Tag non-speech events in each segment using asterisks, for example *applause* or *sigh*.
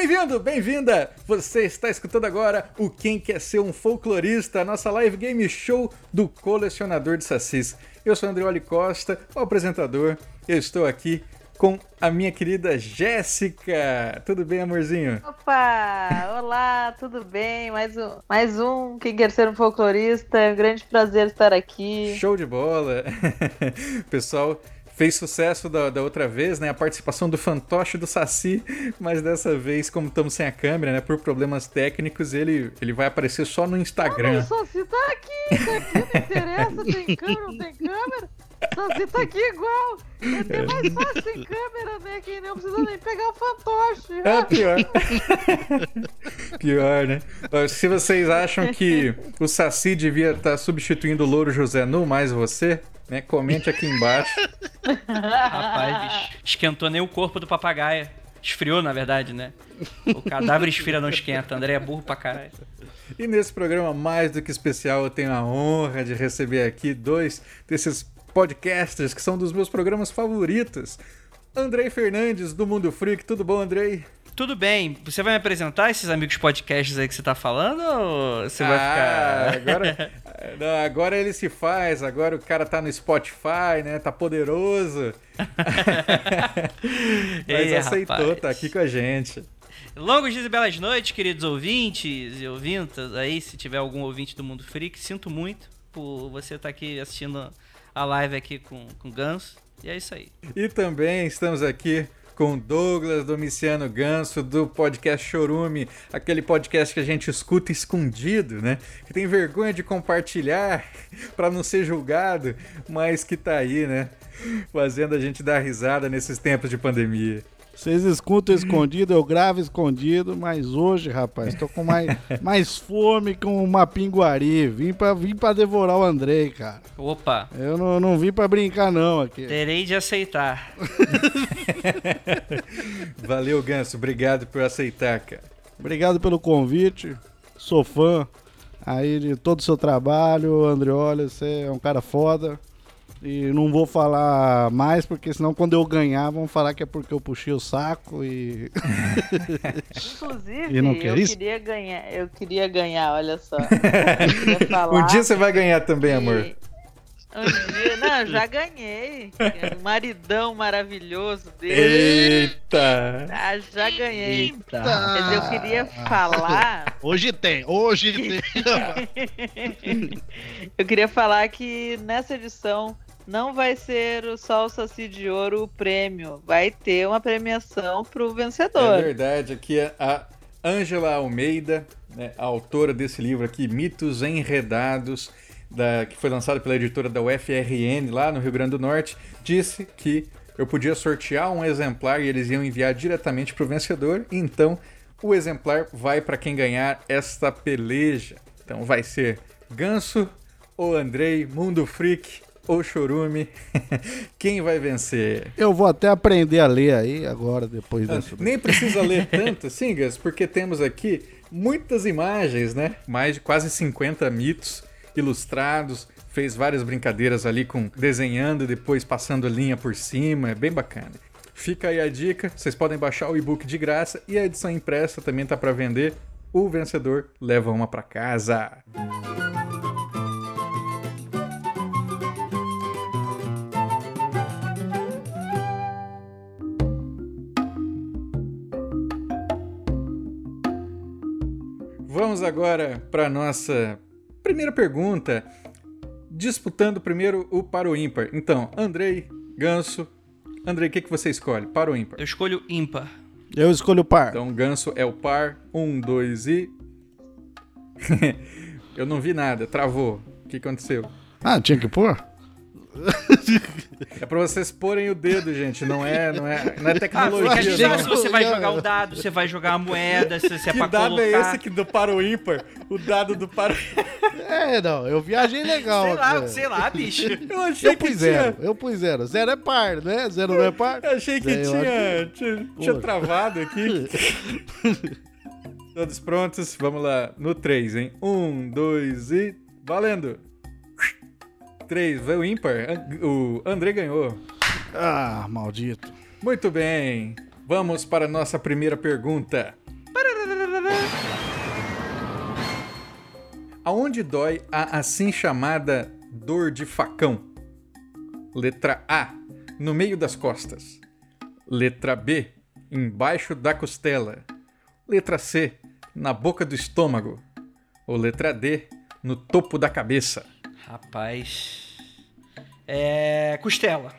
Bem-vindo, bem-vinda! Você está escutando agora o Quem Quer Ser um Folclorista, nossa live game show do colecionador de sacis. Eu sou André Costa, o apresentador. Eu estou aqui com a minha querida Jéssica. Tudo bem, amorzinho? Opa! Olá, tudo bem? Mais um, mais um Quem Quer Ser um Folclorista. É um grande prazer estar aqui. Show de bola! *laughs* Pessoal, fez sucesso da, da, outra vez, né? A participação do fantoche do Saci, *laughs* mas dessa vez, como estamos sem a câmera, né? Por problemas técnicos, ele, ele vai aparecer só no Instagram. Não, o Saci tá aqui, tá aqui, não interessa, tem câmera, não tem câmera. Saci tá aqui igual. É até mais fácil sem câmera, né? Que não precisa nem pegar o fantoche. É pior. pior, né? Se vocês acham que o Saci devia estar tá substituindo o Louro José Nu mais você, né? Comente aqui embaixo. Rapaz, esquentou nem o corpo do papagaio. Esfriou, na verdade, né? O cadáver esfria, não esquenta. André é burro pra caralho. E nesse programa mais do que especial, eu tenho a honra de receber aqui dois desses podcasters que são dos meus programas favoritos. Andrei Fernandes, do Mundo Freak. Tudo bom, Andrei? Tudo bem. Você vai me apresentar esses amigos podcasts aí que você tá falando ou você ah, vai ficar. Agora, *laughs* não, agora ele se faz, agora o cara tá no Spotify, né? Tá poderoso. *laughs* Mas Ei, aceitou, rapaz. tá aqui com a gente. Longos dias e belas noites, queridos ouvintes e ouvintas aí, se tiver algum ouvinte do Mundo Freak, sinto muito por você estar tá aqui assistindo a live aqui com, com Ganso. E é isso aí. E também estamos aqui com Douglas Domiciano Ganso do podcast Chorume, aquele podcast que a gente escuta escondido, né? Que tem vergonha de compartilhar *laughs* para não ser julgado, mas que tá aí, né? Fazendo a gente dar risada nesses tempos de pandemia. Vocês escutam escondido, eu gravo escondido, mas hoje, rapaz, tô com mais, *laughs* mais fome que uma pinguari. Vim pra, vim pra devorar o Andrei, cara. Opa. Eu não, não vim pra brincar, não, aqui. Terei de aceitar. *laughs* Valeu, Ganso. Obrigado por aceitar, cara. Obrigado pelo convite. Sou fã aí de todo o seu trabalho, André. Olha, você é um cara foda. E não vou falar mais, porque senão quando eu ganhar, vão falar que é porque eu puxei o saco e. Inclusive, *laughs* e não quer eu isso? queria ganhar, eu queria ganhar, olha só. *laughs* um dia você vai ganhar também, amor. Um dia, não, já ganhei. Um maridão maravilhoso dele. Eita! Ah, já ganhei. Eita. Mas eu queria falar. Hoje tem, hoje *laughs* tem. eu queria falar que nessa edição não vai ser só o Saci de Ouro o prêmio, vai ter uma premiação para o vencedor. É verdade, aqui é a Ângela Almeida, né, a autora desse livro aqui, Mitos Enredados, da, que foi lançado pela editora da UFRN lá no Rio Grande do Norte, disse que eu podia sortear um exemplar e eles iam enviar diretamente para o vencedor, então o exemplar vai para quem ganhar esta peleja. Então vai ser Ganso ou Andrei, Mundo Freak ou Chorume, *laughs* quem vai vencer? Eu vou até aprender a ler aí agora, depois ah, dessa. Nem precisa ler *laughs* tanto, sim, Gas, porque temos aqui muitas imagens, né? Mais de quase 50 mitos ilustrados. Fez várias brincadeiras ali com desenhando e depois passando linha por cima. É bem bacana. Fica aí a dica, vocês podem baixar o e-book de graça e a edição impressa também tá para vender. O vencedor leva uma para casa. Vamos agora para nossa primeira pergunta. Disputando primeiro o para o ímpar. Então, Andrei, Ganso. Andrei, o que, que você escolhe? Para o ímpar? Eu escolho ímpar. Eu escolho par. Então, Ganso é o par. Um, dois e. *laughs* Eu não vi nada, travou. O que aconteceu? Ah, tinha que pôr? É pra vocês porem o dedo, gente. Não é, não é, não é tecnologia. Ah, não. Se você vai jogar um dado, você vai jogar a moeda, se, se é que pra dado colocar... é esse que do para o ímpar? O dado do para *laughs* É, não, eu viajei legal. Sei lá, sei lá, bicho. Eu achei eu que pus tinha... zero, eu pus zero. Zero é par, né? Zero não é par. Eu achei que tinha, tinha, tinha travado aqui. *laughs* Todos prontos? Vamos lá. No 3, hein? Um, dois e... Valendo! 3, o ímpar. O André ganhou. Ah, maldito. Muito bem. Vamos para a nossa primeira pergunta. Aonde dói a assim chamada dor de facão? Letra A, no meio das costas. Letra B, embaixo da costela. Letra C, na boca do estômago. Ou letra D, no topo da cabeça. Rapaz. É. Costela.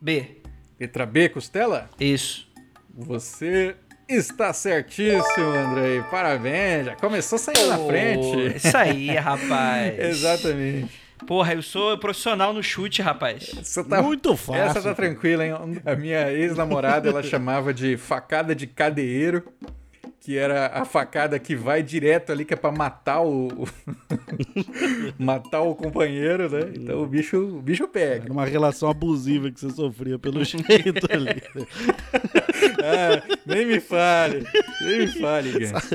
B. Letra B, costela? Isso. Você está certíssimo, Andrei. Parabéns, já começou saindo na frente. Isso aí, rapaz. *laughs* Exatamente. Porra, eu sou profissional no chute, rapaz. Tá- Muito fácil. Essa tá tranquila, hein? A minha ex-namorada, ela *laughs* chamava de facada de cadeiro, que era a facada que vai direto ali, que é pra matar o... *laughs* matar o companheiro, né? Então o bicho, o bicho pega. Era uma relação abusiva que você sofria pelo *laughs* jeito ali. *laughs* Ah, nem me fale, nem me fale, Gans.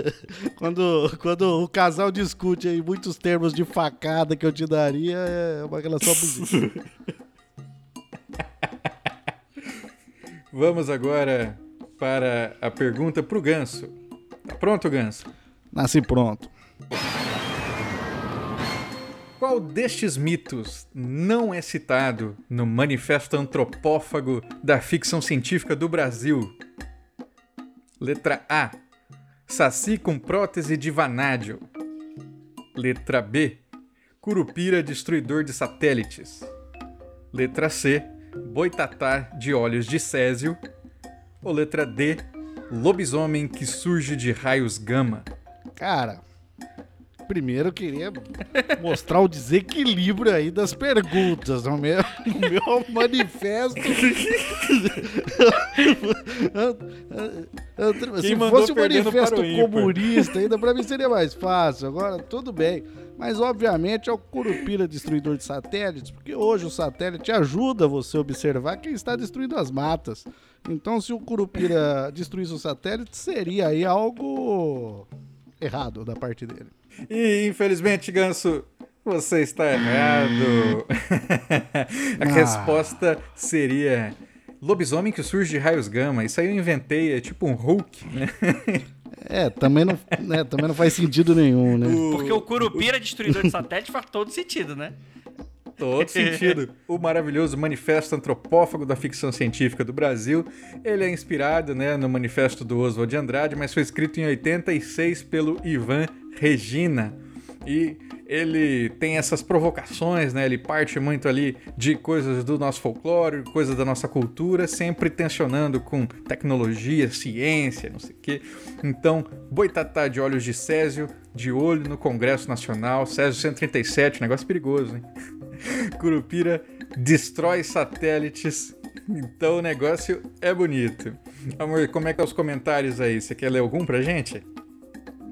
Quando, quando o casal discute aí muitos termos de facada que eu te daria, é uma relação abusiva. Vamos agora para a pergunta pro Ganso. Tá pronto, Ganso? Nasci pronto. Qual destes mitos não é citado no Manifesto Antropófago da Ficção Científica do Brasil? Letra A. Saci com prótese de vanádio. Letra B. Curupira destruidor de satélites. Letra C. Boitatá de olhos de césio. Ou letra D. Lobisomem que surge de raios gama. Cara, primeiro eu queria mostrar o desequilíbrio aí das perguntas. No meu, no meu manifesto. Se fosse um manifesto para comunista, ainda pra mim seria mais fácil. Agora, tudo bem. Mas, obviamente, é o Curupira destruidor de satélites, porque hoje o satélite ajuda você a observar quem está destruindo as matas. Então, se o Curupira destruísse o satélite, seria aí algo errado da parte dele. E infelizmente, Ganso, você está errado. *laughs* a Ah. resposta seria lobisomem que surge de raios gama. Isso aí eu inventei, é tipo um Hulk, né? *laughs* É, também não, né, também não faz sentido nenhum, né? Porque o Curupira destruidor de satélite faz todo sentido, né? Todo sentido. *laughs* O maravilhoso Manifesto Antropófago da Ficção Científica do Brasil. Ele é inspirado né, no manifesto do Oswald de Andrade, mas foi escrito em 86 pelo Ivan Regina. E ele tem essas provocações, né? Ele parte muito ali de coisas do nosso folclore, coisas da nossa cultura, sempre tensionando com tecnologia, ciência, não sei o quê. Então, Boitatá de olhos de Césio, de olho no Congresso Nacional, Césio 137, negócio perigoso, hein? *laughs* Curupira destrói satélites. Então o negócio é bonito. Amor, como é que é os comentários aí? Você quer ler algum pra gente?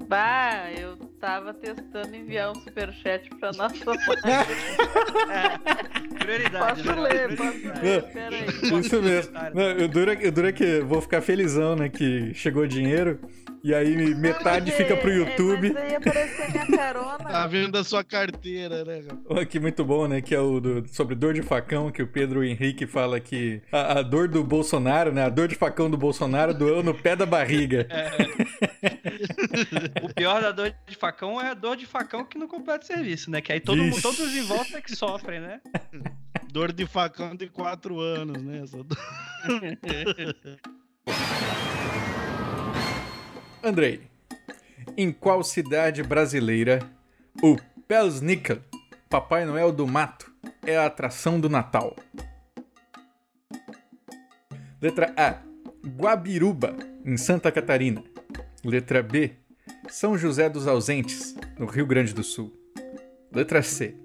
Bah, eu tava testando enviar um superchat pra nossa *laughs* live. Prioridade, Posso né? ler, posso ler, peraí. Isso mesmo. Não, o duro é que- o duro é que eu vou ficar felizão, né? Que chegou dinheiro. E aí metade Mas, fica pro é, YouTube. Mas aí apareceu minha Tá carona. vendo a sua carteira, né? que muito bom, né? Que é o do- sobre dor de facão, que o Pedro Henrique fala que a, a dor do Bolsonaro, né? A dor de facão do Bolsonaro doeu no pé da barriga. O pior da dor de facão é a dor de facão que não completa serviço, né? Que aí todo mundo, todos em volta que sofrem, né? Dor de facão de quatro anos, né? Essa dor- *laughs* Andrei, em qual cidade brasileira o Pelsnickel, Papai Noel do Mato, é a atração do Natal? Letra A. Guabiruba, em Santa Catarina. Letra B. São José dos Ausentes, no Rio Grande do Sul. Letra C.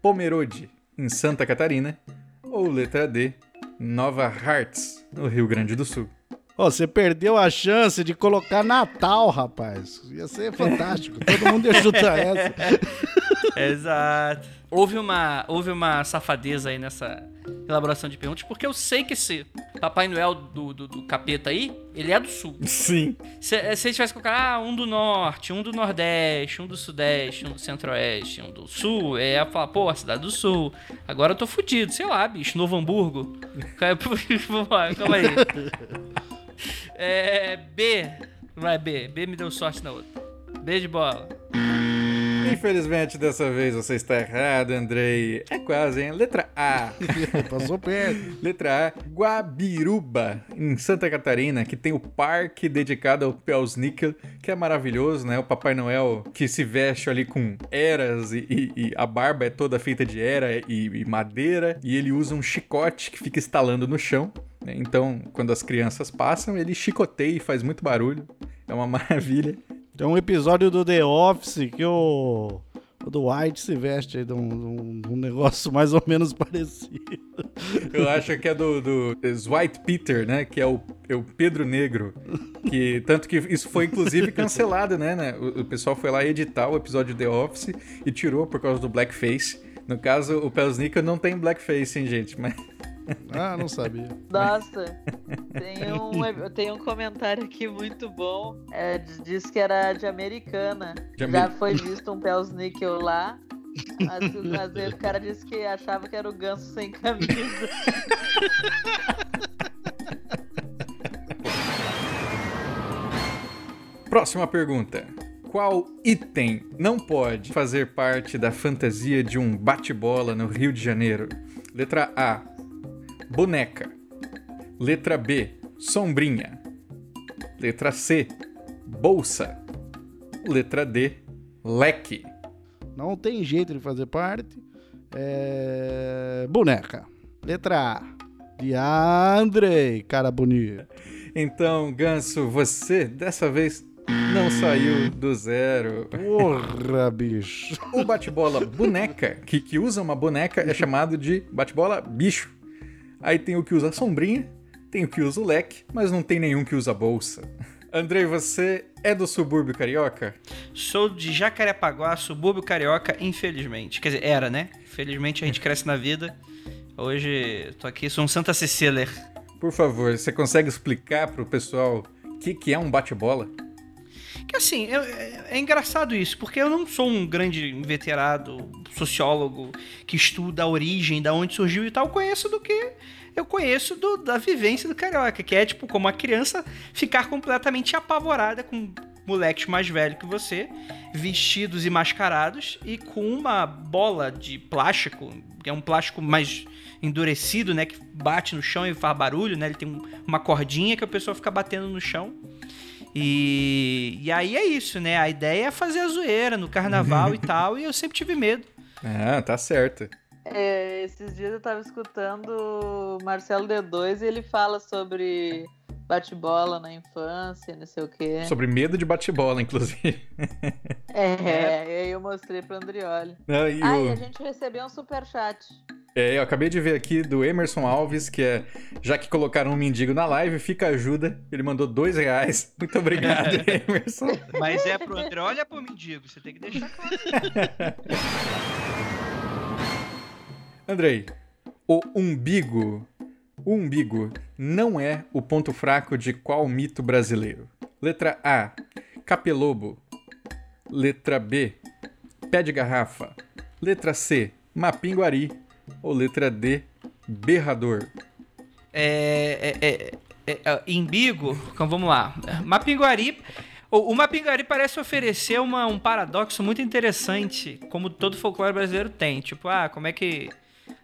Pomerode, em Santa Catarina. Ou letra D. Nova Hartz, no Rio Grande do Sul. Ó, você perdeu a chance de colocar Natal, rapaz. Ia ser fantástico. Todo mundo ia chutar *laughs* essa. Exato. Houve uma, houve uma safadeza aí nessa elaboração de perguntas, porque eu sei que esse Papai Noel do, do, do capeta aí, ele é do sul. Sim. Se, se ele tivesse colocado ah, um do norte, um do nordeste, um do sudeste, um do centro-oeste, um do sul, é ia falar, pô, a cidade do sul. Agora eu tô fudido, sei lá, bicho, Novo Hamburgo. *laughs* *laughs* Lá, calma aí. É. B. Vai, B. B me deu sorte na outra. B de bola. Infelizmente, dessa vez você está errado, Andrei. É quase, hein? Letra A. *laughs* Passou perto. Letra A, Guabiruba, em Santa Catarina, que tem o parque dedicado ao Pelsnickel, que é maravilhoso, né? O Papai Noel que se veste ali com eras e, e- e a barba é toda feita de era e, e madeira, e ele usa um chicote que fica estalando no chão. né? Então, quando as crianças passam, ele chicoteia e faz muito barulho. É uma *laughs* maravilha. Tem um episódio do The Office que o, o Dwight se veste aí de um, de um- negócio *laughs* mais ou menos parecido. Eu acho que é do, do Dwight Peter, né? Que é o, é o Pedro Negro. Que, tanto que isso foi inclusive *laughs* cancelado, né? né? O, o pessoal foi lá editar o episódio The Office e tirou por causa do blackface. No caso, o Pelsnickel não tem blackface, hein, gente? Mas Ah, não sabia. Nossa, tem *laughs* um, tem um comentário aqui muito bom. É, diz- que era de americana. De Já foi *laughs* visto um Pels Níquel lá. Mas, mas aí o cara disse que achava que era o ganso sem camisa. *laughs* Próxima pergunta. Qual item não pode fazer parte da fantasia de um bate-bola no Rio de Janeiro? Letra A: boneca. Letra B: sombrinha. Letra C: bolsa. Letra D: leque. Não tem jeito de fazer parte. É... Boneca. Letra A. De Andrei, cara bonito. Então, Ganso, você dessa vez não saiu do zero. Porra, bicho. O bate-bola boneca, que, que usa uma boneca, é chamado de bate-bola bicho. Aí tem o que usa sombrinha, tem o que usa o leque, mas não tem nenhum que usa bolsa. *laughs* Andrei, você é do subúrbio carioca? Sou de Jacarepaguá, subúrbio carioca, infelizmente. Quer dizer, era, né? Infelizmente a gente *laughs* cresce na vida. Hoje tô aqui, sou um Santa Cecília. Por favor, você consegue explicar pro pessoal o que, que é um bate-bola? Que assim, eu- é, é engraçado isso, porque eu não sou um grande inveterado sociólogo que estuda a origem, da onde surgiu e tal. Eu conheço do que eu conheço do- da vivência do carioca, que é tipo como a criança ficar completamente apavorada com moleques mais velhos que você, vestidos e mascarados e com uma bola de plástico, que é um plástico mais endurecido, né, que bate no chão e faz barulho, né? Ele tem um- uma cordinha que a pessoa fica batendo no chão. E, e aí é isso, né? A ideia é fazer a zoeira no carnaval e *laughs* tal, e eu sempre tive medo. Ah, tá certo. É, esses dias eu tava escutando o Marcelo D2 e ele fala sobre bate-bola na infância, não sei o quê. Sobre medo de bate-bola, inclusive. É, *laughs* e aí eu mostrei pro Andrioli. Não, e Ah, o- e a gente recebeu um superchat. É, eu acabei de ver aqui do Emerson Alves, que é. Já que colocaram um mendigo na live, fica ajuda. Ele mandou dois reais. *laughs* Muito obrigado, *laughs* Emerson. Mas é pro André, olha pro mendigo, você tem que deixar claro. *laughs* Andrei, o umbigo. O umbigo não é o ponto fraco de qual mito brasileiro? Letra A, capelobo. Letra B, pé de garrafa. Letra C, mapinguari. Ou letra D, berrador. É, é, é, é, é, Imbigo, então vamos lá. Mapinguari. O, o Mapinguari parece oferecer uma- um paradoxo muito interessante, como todo folclore brasileiro tem. Tipo, ah, como é que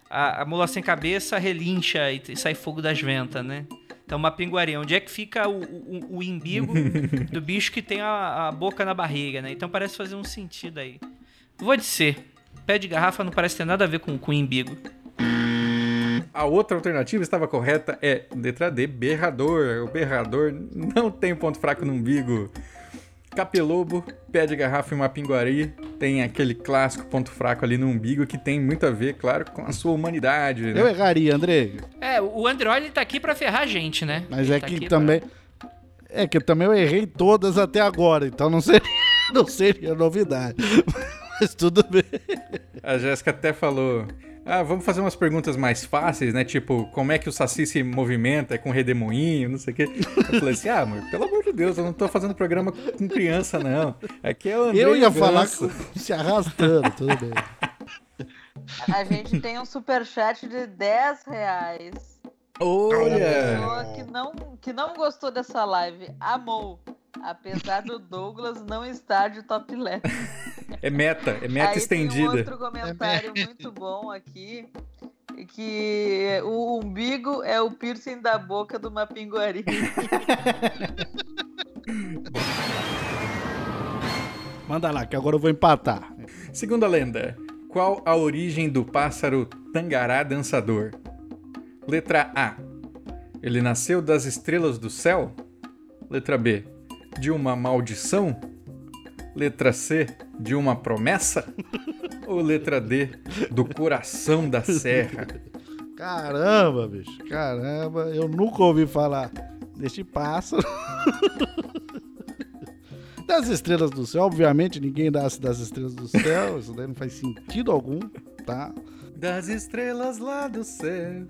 a, a mula sem cabeça relincha e, e sai fogo das ventas, né? Então, Mapinguari, onde é que fica o, o, o imbigo *laughs* do bicho que tem a, a boca na barriga, né? Então parece fazer um sentido aí. Vou dizer, pé de garrafa não parece ter nada a ver com, com imbigo. A outra alternativa estava correta, é letra D, berrador. O berrador não tem ponto fraco no umbigo. Capelobo, pé de garrafa e mapinguari tem aquele clássico ponto fraco ali no umbigo que tem muito a ver, claro, com a sua humanidade. né? Eu erraria, Andrei. É, o Android ele tá aqui pra ferrar a gente, né? Mas Ele é tá que aqui pra- também. É que também eu errei todas até agora, então não seria, *laughs* não seria novidade. Mas tudo bem. A Jéssica até falou: Ah, vamos fazer umas perguntas mais fáceis, né? Tipo, como é que o Saci se movimenta? É com redemoinho, não sei o quê. Eu falei assim: Ah, amor, pelo amor de Deus, eu não tô fazendo programa com criança, não. Aqui é o André Eu ia Ganso. falar com- se arrastando, tudo bem. A gente tem um superchat de 10 reais. Olha! Pessoa que não, que não gostou dessa live, amou. Apesar do Douglas não estar de top left. É meta, é meta Aí estendida. Tem um outro comentário muito bom aqui. Que o umbigo é o piercing da boca do Mapinguari. *laughs* Manda lá, que agora eu vou empatar. Segunda lenda. Qual a origem do pássaro tangará dançador? Letra A. Ele nasceu das estrelas do céu? Letra B. De uma maldição? Letra C. De uma promessa? Ou letra D. Do coração da serra? Caramba, bicho. Caramba, eu nunca ouvi falar deste pássaro. *laughs* Das estrelas do céu, obviamente ninguém nasce das estrelas do céu, isso daí não faz sentido algum, tá? Das estrelas lá do céu. *laughs*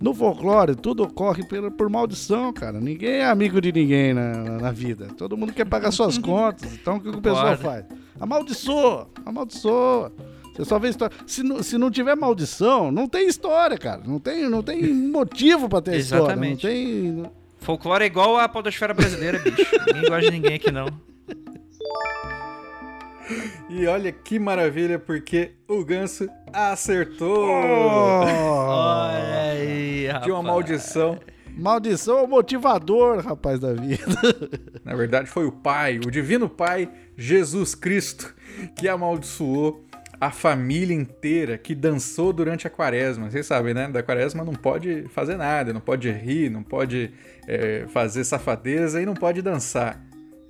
No folclore, tudo ocorre por, por maldição, cara. Ninguém é amigo de ninguém na, na- na vida. Todo mundo quer pagar suas *laughs* contas. Então o que, que o pessoal faz? Amaldiçoa, amaldiçoa. Você só vê história. Se, não- se não tiver maldição, não tem história, cara. Não tem, não tem motivo pra ter história. Exatamente. tem. Folclore é igual a podosfera brasileira, bicho. Ninguém gosta de ninguém aqui, não. E olha que maravilha, porque o ganso acertou! Olha aí, rapaz. De uma maldição. Maldição é o motivador, rapaz da vida. Na verdade, foi o Pai, o Divino Pai, Jesus Cristo, que amaldiçoou a família inteira que dançou durante a quaresma. Vocês sabem, né? Da quaresma não pode fazer nada, não pode rir, não pode é, fazer safadeza e não pode dançar.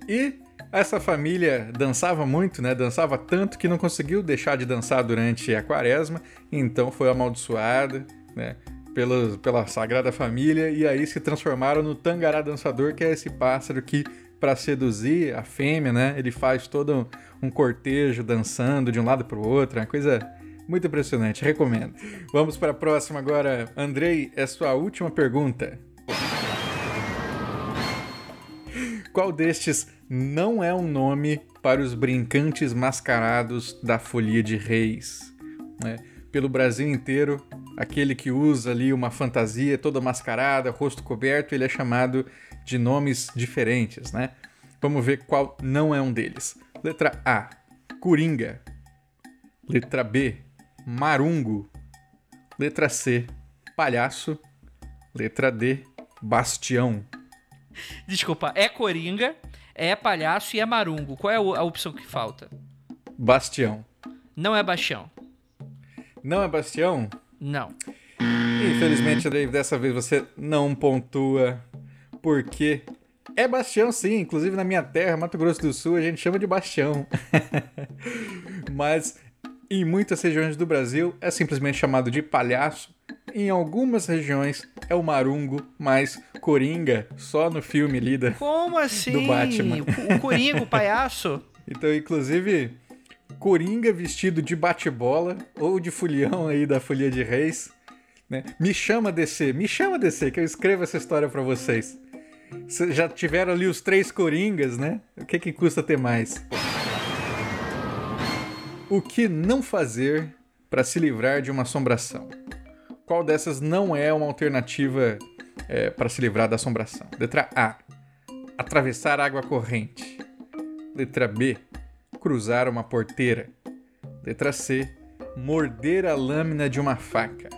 E essa família dançava muito, né? Dançava tanto que não conseguiu deixar de dançar durante a quaresma, então foi amaldiçoada, né? Pela, pela Sagrada Família, e aí se transformaram no Tangará Dançador, que é esse pássaro que, para seduzir a fêmea, né? Ele faz todo um cortejo dançando de um lado para o outro, é uma coisa muito impressionante, recomendo. Vamos para a próxima agora. Andrei, é sua última pergunta. Qual destes não é um nome para os brincantes mascarados da Folia de Reis? né? Pelo Brasil inteiro, aquele que usa ali uma fantasia toda mascarada, rosto coberto, ele é chamado de nomes diferentes, né? Vamos ver qual não é um deles. Letra A, Coringa. Letra B, Marungo. Letra C, Palhaço. Letra D, Bastião. Desculpa, é Coringa, é Palhaço e é Marungo. Qual é a opção que falta? Bastião. Não é Baixão. Não é Bastião? Não. Infelizmente, Dave, dessa vez você não pontua, porque é Bastião sim, inclusive na minha terra, Mato Grosso do Sul, a gente chama de Bastião. *laughs* Mas em muitas regiões do Brasil é simplesmente chamado de palhaço. Em algumas regiões é o marungo, mas coringa só no filme lida. Como assim? Do Batman. O, Coringa, o palhaço? *laughs* Então, inclusive, Coringa vestido de bate-bola ou de folião aí da Folia de Reis. Né? Me chama DC, me chama DC, que eu escrevo essa história pra vocês. Cês já tiveram ali os três Coringas, né? O que, que custa ter mais? O que não fazer para se livrar de uma assombração? Qual dessas não é uma alternativa para se livrar da assombração? Letra A. Atravessar água corrente. Letra B. Cruzar uma porteira. Letra C. Morder a lâmina de uma faca.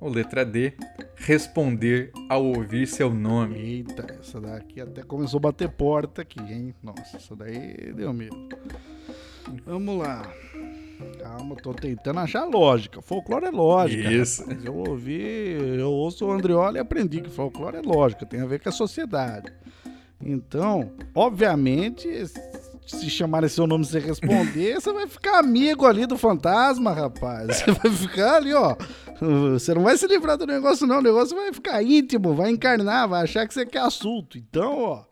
Ou letra D. Responder ao ouvir seu nome. Eita, essa daqui até começou a bater porta aqui, hein? Nossa, essa daí deu medo. Vamos lá. Calma, tô tentando achar lógica. Folclore é lógica. Isso. rapaz. Eu ouvi, eu ouço o Andrioli e aprendi que folclore é lógica, tem a ver com a sociedade. Então, obviamente, se chamarem seu nome e você responder, você vai ficar amigo ali do fantasma, rapaz. Você vai ficar ali, ó. Você não vai se livrar do negócio, não. O negócio vai ficar íntimo, vai encarnar, vai achar que você quer assunto. Então, ó,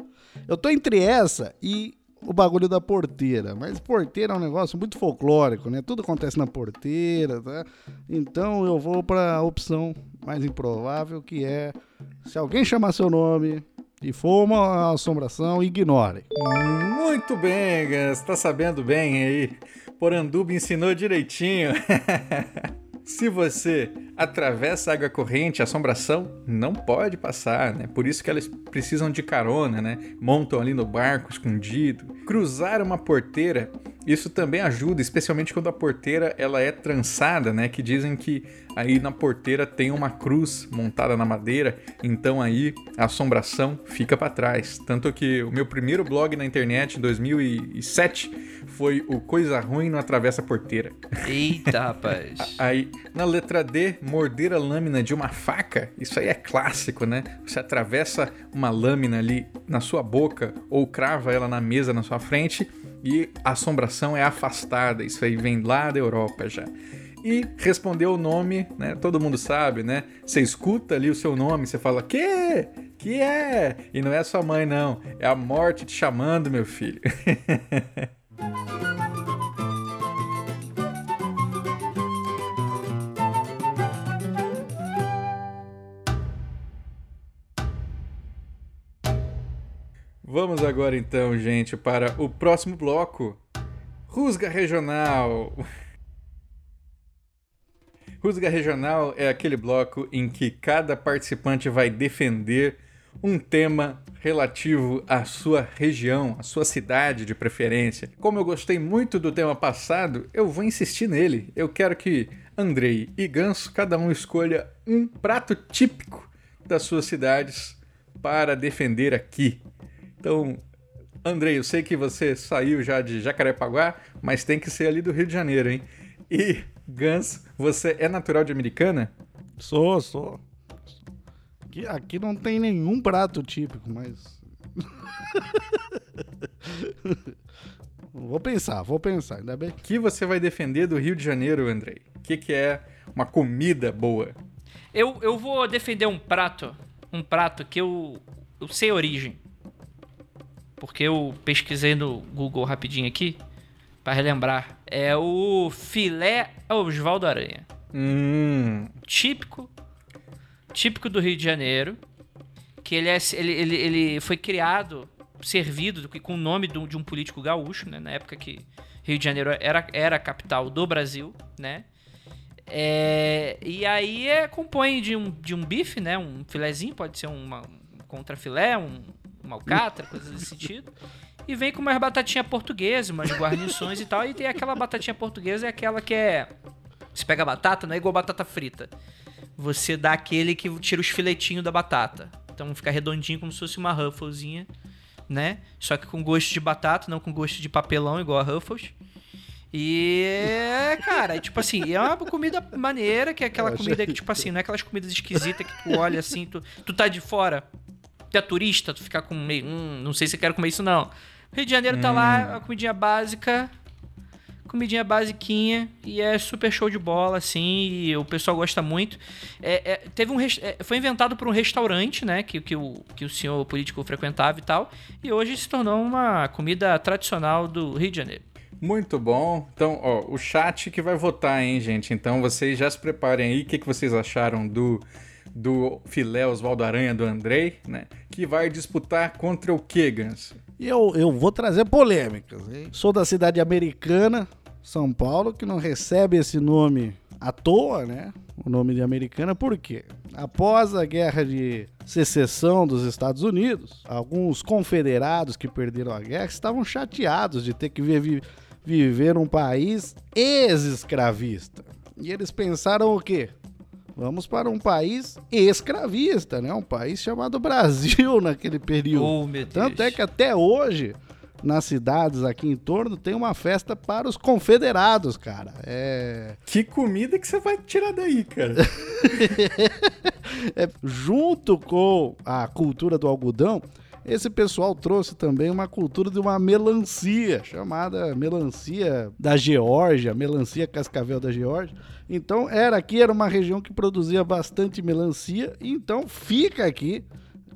eu tô entre essa e o bagulho da porteira. Mas porteira é um negócio muito folclórico, né? Tudo acontece na porteira, tá? Então eu vou pra opção mais improvável, que é se alguém chamar seu nome e for uma assombração, ignore. Muito bem, Gans. Tá sabendo bem aí. Poranduba ensinou direitinho. *laughs* Se você atravessa a água corrente, a assombração não pode passar, né? Por isso que elas precisam de carona, né? Montam ali no barco escondido, cruzar uma porteira, isso também ajuda, especialmente quando a porteira ela é trançada, né? Que dizem que aí na porteira tem uma cruz montada na madeira, então aí a assombração fica para trás. Tanto que o meu primeiro blog na internet em 2007 foi o Coisa Ruim não atravessa a porteira. Eita, rapaz. *laughs* Aí, na letra D, morder a lâmina de uma faca, isso aí é clássico, né? Você atravessa uma lâmina ali na sua boca ou crava ela na mesa na sua frente e a assombração é afastada. Isso aí vem lá da Europa já. E respondeu o nome, né? Todo mundo sabe, né? Você escuta ali o seu nome, você fala: "Que? Que é?" E não é sua mãe não, é a morte te chamando, meu filho. *laughs* Vamos agora então, gente, para o próximo bloco. Rusga Regional. *laughs* Rusga Regional é aquele bloco em que cada participante vai defender um tema relativo à sua região, à sua cidade de preferência. Como eu gostei muito do tema passado, eu vou insistir nele. Eu quero que Andrei e Ganso, cada um escolha um prato típico das suas cidades para defender aqui. Então, Andrei, eu sei que você saiu já de Jacarepaguá, mas tem que ser ali do Rio de Janeiro, hein? E Gans, você é natural de Americana? Sou, sou. Aqui, aqui não tem nenhum prato típico, mas. *laughs* vou pensar, vou pensar, ainda bem. O que você vai defender do Rio de Janeiro, Andrei? O que, que é uma comida boa? Eu, eu vou defender um prato, um prato que eu, eu sei a origem. Porque eu pesquisei no Google rapidinho aqui, para relembrar. É o filé Osvaldo Aranha. Hum, típico típico do Rio de Janeiro que ele, é, ele, ele, ele foi criado servido com o nome de um, político gaúcho né, na época que Rio de Janeiro era, era a capital do Brasil né é, e aí é, compõe de um, de um bife né um filezinho pode ser uma, um contrafilé um, uma alcatra coisas desse sentido e vem com umas batatinha portuguesa umas guarnições e tal e tem aquela batatinha portuguesa é aquela que é você pega a batata, não é igual batata frita. Você dá aquele que tira os filetinhos da batata. Então fica redondinho como se fosse uma Rufflesinha, né? Só que com gosto de batata, não com gosto de papelão, igual a Ruffles. E, cara, é tipo assim, é uma comida maneira, que é aquela comida que, tipo assim, não é aquelas comidas esquisitas que tu olha assim, tu, tu tá de fora, tu é turista, tu fica com meio, hum, não sei se eu quero comer isso não. Rio de Janeiro tá lá, a comidinha básica, comidinha basiquinha e é super show de bola, assim, e o pessoal gosta muito. É, é, teve um, é, foi inventado por um restaurante, né, que, que, o, que o senhor político frequentava e tal, e hoje se tornou uma comida tradicional do Rio de Janeiro. Muito bom. Então, ó, o chat que vai votar, hein, gente? Então vocês já se preparem aí. O que, que vocês acharam do, do filé Oswaldo Aranha do Andrei, né? Que vai disputar contra o que, Gans? E eu, eu vou trazer polêmicas. Hein? Sou da cidade americana, São Paulo, que não recebe esse nome à toa, né? O nome de americana, por quê? Após a guerra de secessão dos Estados Unidos, alguns confederados que perderam a guerra estavam chateados de ter que viver, viver um país ex-escravista. E eles pensaram o quê? Vamos para um país escravista, né? Um país chamado Brasil *laughs* naquele período. Oh. Tanto é que até hoje, nas cidades aqui em torno, tem uma festa para os confederados, cara. É. Que comida que você vai tirar daí, cara? *laughs* é, junto com a cultura do algodão, esse pessoal trouxe também uma cultura de uma melancia, chamada melancia da Geórgia, melancia cascavel da Geórgia. Então, era aqui era uma região que produzia bastante melancia, então fica aqui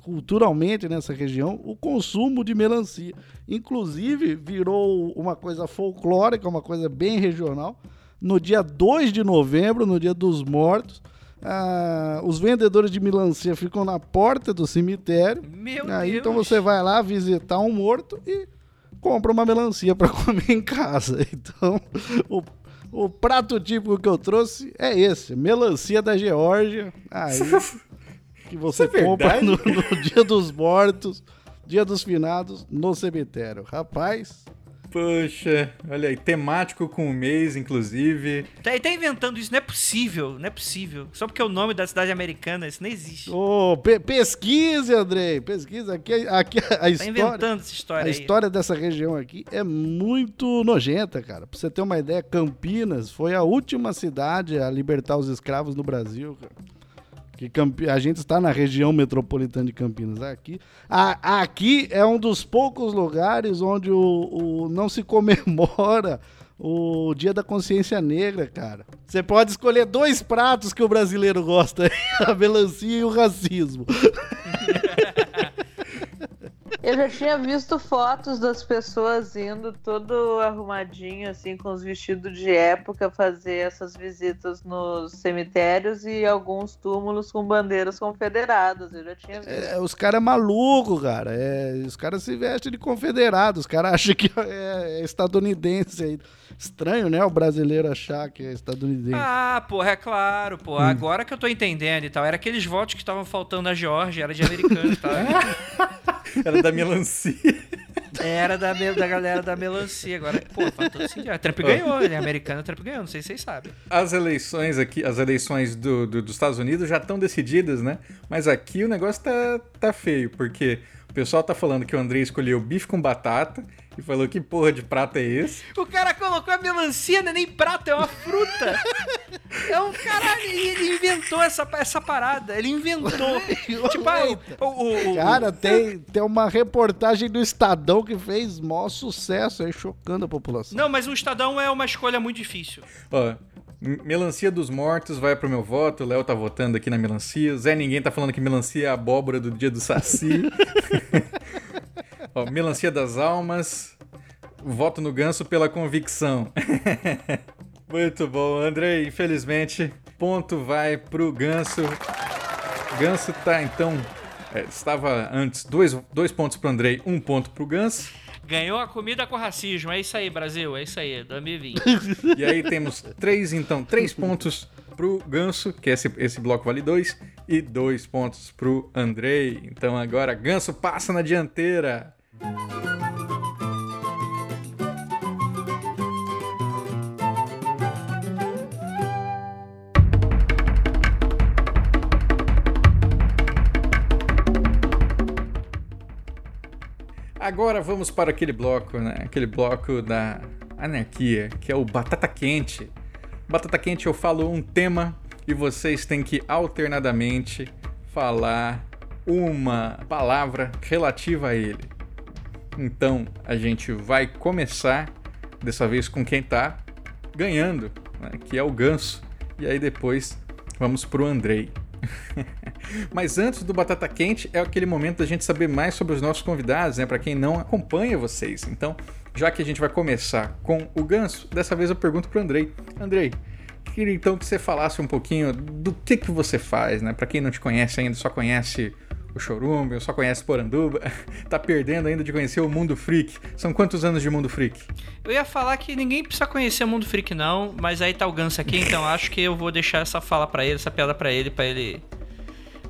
culturalmente nessa região o consumo de melancia. Inclusive, virou uma coisa folclórica, uma coisa bem regional. No dia 2 de novembro, no dia dos mortos, ah, os vendedores de melancia ficam na porta do cemitério. Meu Aí, Deus. então você vai lá visitar um morto e compra uma melancia para *laughs* comer em casa. Então, o, o prato típico que eu trouxe é esse: melancia da Geórgia. Aí, *laughs* que você é compra no, no dia dos mortos. Dia dos Finados no cemitério. Rapaz, Poxa, olha aí, temático com o mês, inclusive. Tá, tá inventando isso, não é possível, não é possível. Só porque é o nome da cidade americana, isso não existe. ô, pe- pesquise, Andrei. Pesquise aqui, aqui a Tá história. inventando essa história A aí. história dessa região aqui é muito nojenta, cara. Pra você ter uma ideia, Campinas foi a última cidade a libertar os escravos no Brasil, cara. Que Campi- a gente está na região metropolitana de Campinas. Aqui, a- aqui é um dos poucos lugares onde o, o- não se comemora o Dia da Consciência Negra, cara. Você pode escolher dois pratos que o brasileiro gosta: *laughs* a melancia e o racismo. Eu já tinha visto fotos das pessoas indo todo arrumadinho, assim, com os vestidos de época, fazer essas visitas nos cemitérios e alguns túmulos com bandeiras confederadas. Eu já tinha visto. É, os caras é maluco, cara. É, os caras se vestem de confederado. Os caras *laughs* acham que é, é estadunidense. aí. Estranho, né? O brasileiro achar que é estadunidense. Ah, porra, é claro, pô. Agora que eu tô entendendo e tal. Era aqueles votos que estavam faltando na Geórgia, era de americano, tá? *laughs* Era da melancia. Era da, da galera da melancia. Agora, pô, faz todo sentido. A Trump ganhou, ele é americano, Trump ganhou, não sei se vocês sabem. As eleições aqui, as eleições do, do- dos Estados Unidos já estão decididas, né? Mas aqui o negócio tá, tá feio, porque o pessoal tá falando que o André escolheu bife com batata e falou que porra de prato é esse. O cara colocou a melancia, não é nem prato, é uma fruta. É um caralho, ele inventou essa, essa parada. Ele inventou. *laughs* tipo, ah, o, o, o- Cara, tem, tem uma reportagem do Estadão que fez maior sucesso aí, chocando a população. Não, mas o Estadão é uma escolha muito difícil. Ó, melancia dos mortos vai pro meu voto. O Léo tá votando aqui na melancia. Zé Ninguém tá falando que melancia é a abóbora do dia do Saci. *laughs* Ó, melancia das almas. Voto no ganso pela convicção. *laughs* Muito bom, Andrei. Infelizmente, ponto vai pro ganso. Ganso tá então. é, estava antes dois, dois pontos pro Andrei, um ponto pro Ganso. Ganhou a comida com racismo. É isso aí, Brasil. É isso aí, 2020. *laughs* E aí temos três, então, três pontos pro Ganso, que esse, esse bloco vale dois, e dois pontos pro Andrei. Então agora Ganso passa na dianteira. Agora vamos para aquele bloco, né? Aquele bloco da anarquia, que é o Batata Quente. Batata Quente eu falo um tema e vocês têm que alternadamente falar uma palavra relativa a ele. Então a gente vai começar dessa vez com quem tá ganhando, né? que é o Ganso. E aí depois vamos pro Andrei. *laughs* Mas antes do Batata Quente é aquele momento da gente saber mais sobre os nossos convidados, né? Para quem não acompanha vocês. Então, já que a gente vai começar com o Ganso, dessa vez eu pergunto pro Andrei. Andrei, queria então que você falasse um pouquinho do que que você faz, né? Para quem não te conhece ainda, só conhece o Chorume, só conhece Poranduba, *laughs* tá perdendo ainda de conhecer o Mundo Freak. São quantos anos de Mundo Freak? Eu ia falar que ninguém precisa conhecer o Mundo Freak, não, mas aí tá o Ganso aqui, então *laughs* acho que eu vou deixar essa fala pra ele, essa piada pra ele, pra ele.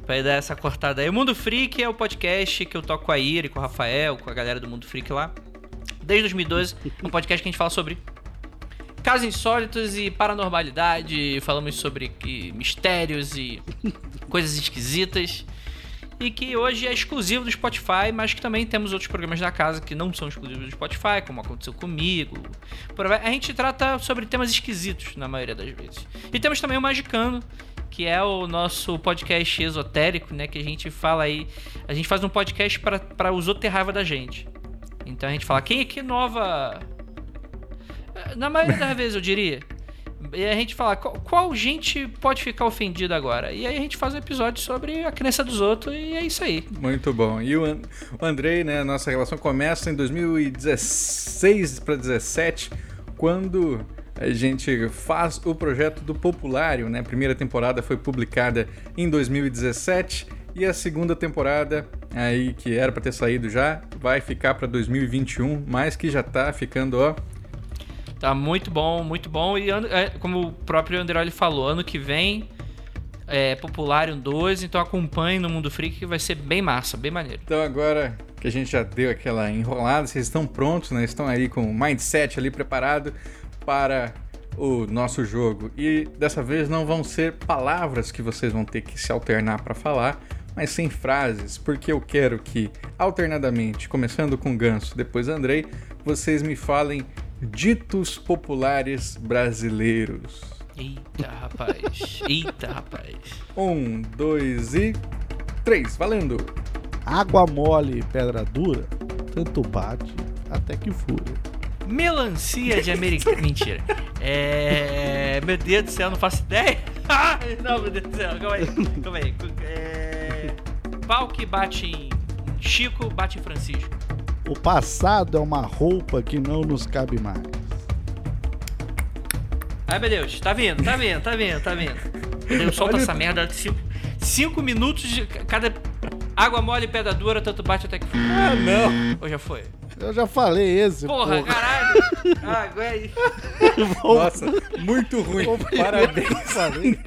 Pra ele dar essa cortada aí. O Mundo Freak é o podcast que eu toco com a Ira e com o Rafael, com a galera do Mundo Freak lá. Desde 2012, um podcast que a gente fala sobre casos insólitos e paranormalidade. Falamos sobre que, mistérios e coisas esquisitas. E que hoje é exclusivo do Spotify, mas que também temos outros programas da casa que não são exclusivos do Spotify, como aconteceu comigo. A gente trata sobre temas esquisitos na maioria das vezes. E temos também o Magicano, que é o nosso podcast esotérico, né? Que a gente fala aí. A gente faz um podcast para os outros ter raiva da gente. Então a gente fala, quem aqui nova. Na maioria das *laughs* vezes, eu diria. E a gente fala, qual, qual gente pode ficar ofendida agora? E aí a gente faz um episódio sobre a crença dos outros e é isso aí. Muito bom. E o, An- o Andrei, né, nossa relação começa em 2016 para 17, quando a gente faz o projeto do Populário, né? A primeira temporada foi publicada em 2017 e a segunda temporada aí que era para ter saído já vai ficar para 2021, mas que já tá ficando, ó, Tá muito bom, muito bom. E é, como o próprio Anderoli falou, ano que vem é Popularium 2, então acompanhe no Mundo Freak que vai ser bem massa, bem maneiro. Então agora que a gente já deu aquela enrolada. Vocês estão prontos, né? Estão aí com o mindset ali preparado para o nosso jogo. E dessa vez não vão ser palavras que vocês vão ter que se alternar para falar, mas sem frases, porque eu quero que, alternadamente, começando com Ganso, depois Andrei, vocês me falem ditos populares brasileiros. Eita, rapaz. Eita, rapaz. Um, dois e três, valendo! Água mole e pedra dura, tanto bate até que fura. Melancia de americana. *laughs* Mentira. É. Meu Deus do céu, não faço ideia. *laughs* não, meu Deus do céu, calma aí. Calma aí. É... Pau que bate em Chico, bate em Francisco. O passado é uma roupa que não nos cabe mais. Ai meu Deus, tá vindo, tá vindo, tá vindo, tá vindo. Meu Deus, solta Olha- essa merda de cinco, cinco minutos de cada. Água mole e pedra dura, tanto bate até que. Ah, não! Ou já foi? Eu já falei esse. Porra, caralho! Ah, aí. Nossa, muito ruim. Parabéns. Falei.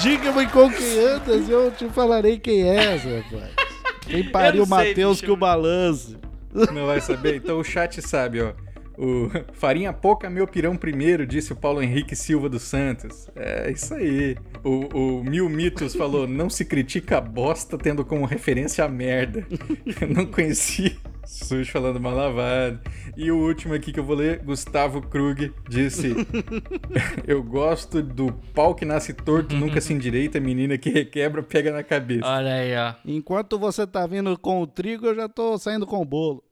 Diga-me com quem andas, eu te falarei quem és, rapaz. Quem pariu sei, Matheus que o balance. Não vai saber? Então o chat sabe, ó. O farinha pouca, meu pirão primeiro, disse o Paulo Henrique Silva dos Santos. É isso aí. O, o Mil Mitos falou: não se critica a bosta tendo como referência a merda. *laughs* Eu não conheci. Sujo falando mal lavado. E o último aqui que eu vou ler, Gustavo Krug, disse: *laughs* Eu gosto do pau que nasce torto, nunca se endireita, menina que requebra, pega na cabeça. Olha aí, ó. Enquanto você tá vindo com o trigo, eu já tô saindo com o bolo.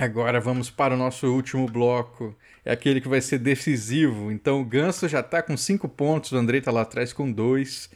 Agora vamos para o nosso último bloco. É aquele que vai ser decisivo. Então o Ganso já está com 5 pontos, o Andrei está lá atrás com 2.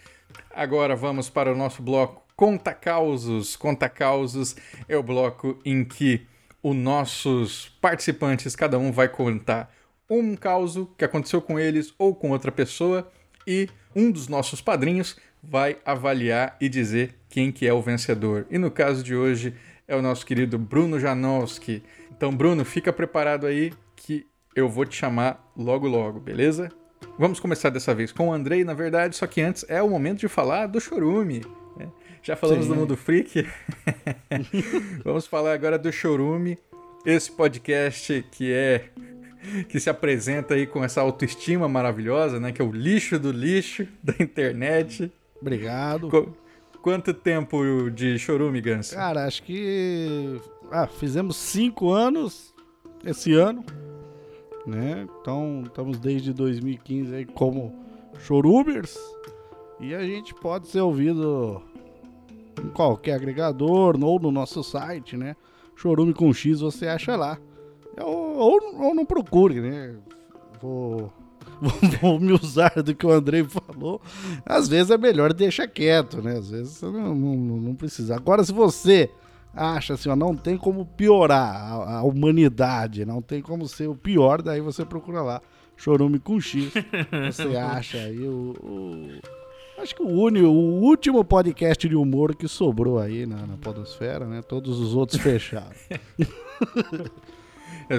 Agora vamos para o nosso bloco Conta Causos. Conta Causos é o bloco em que os nossos participantes, cada um vai contar um caso que aconteceu com eles ou com outra pessoa e um dos nossos padrinhos vai avaliar e dizer quem que é o vencedor. E no caso de hoje é o nosso querido Bruno Janowski. Então, Bruno, fica preparado aí que eu vou te chamar logo logo, beleza? Vamos começar dessa vez com o Andrei, na verdade, só que antes é o momento de falar do Chorume. né? Já falamos Sim. do Mundo Freak. *laughs* Vamos falar agora do Chorume, esse podcast que é que se apresenta aí com essa autoestima maravilhosa, né? Que é o lixo do lixo da internet. Obrigado. Qu- quanto tempo de chorume, Ganso? Cara, acho que. Ah, fizemos cinco anos esse ano, né? Então, estamos desde 2015 aí como Chorubers. E a gente pode ser ouvido em qualquer agregador ou no nosso site, né? Chorume com X você acha lá. Ou, ou não procure, né? Vou, *laughs* vou me usar do que o Andrei falou. Às vezes é melhor deixar quieto, né? Às vezes você não, não, não precisa. Agora, se você acha assim, ó, não tem como piorar a, a humanidade, não tem como ser o pior, daí você procura lá. Chorume com X. *laughs* Você acha aí o. o- acho que o, único, o último podcast de humor que sobrou aí na, na Podosfera, né? Todos os outros fecharam. *laughs*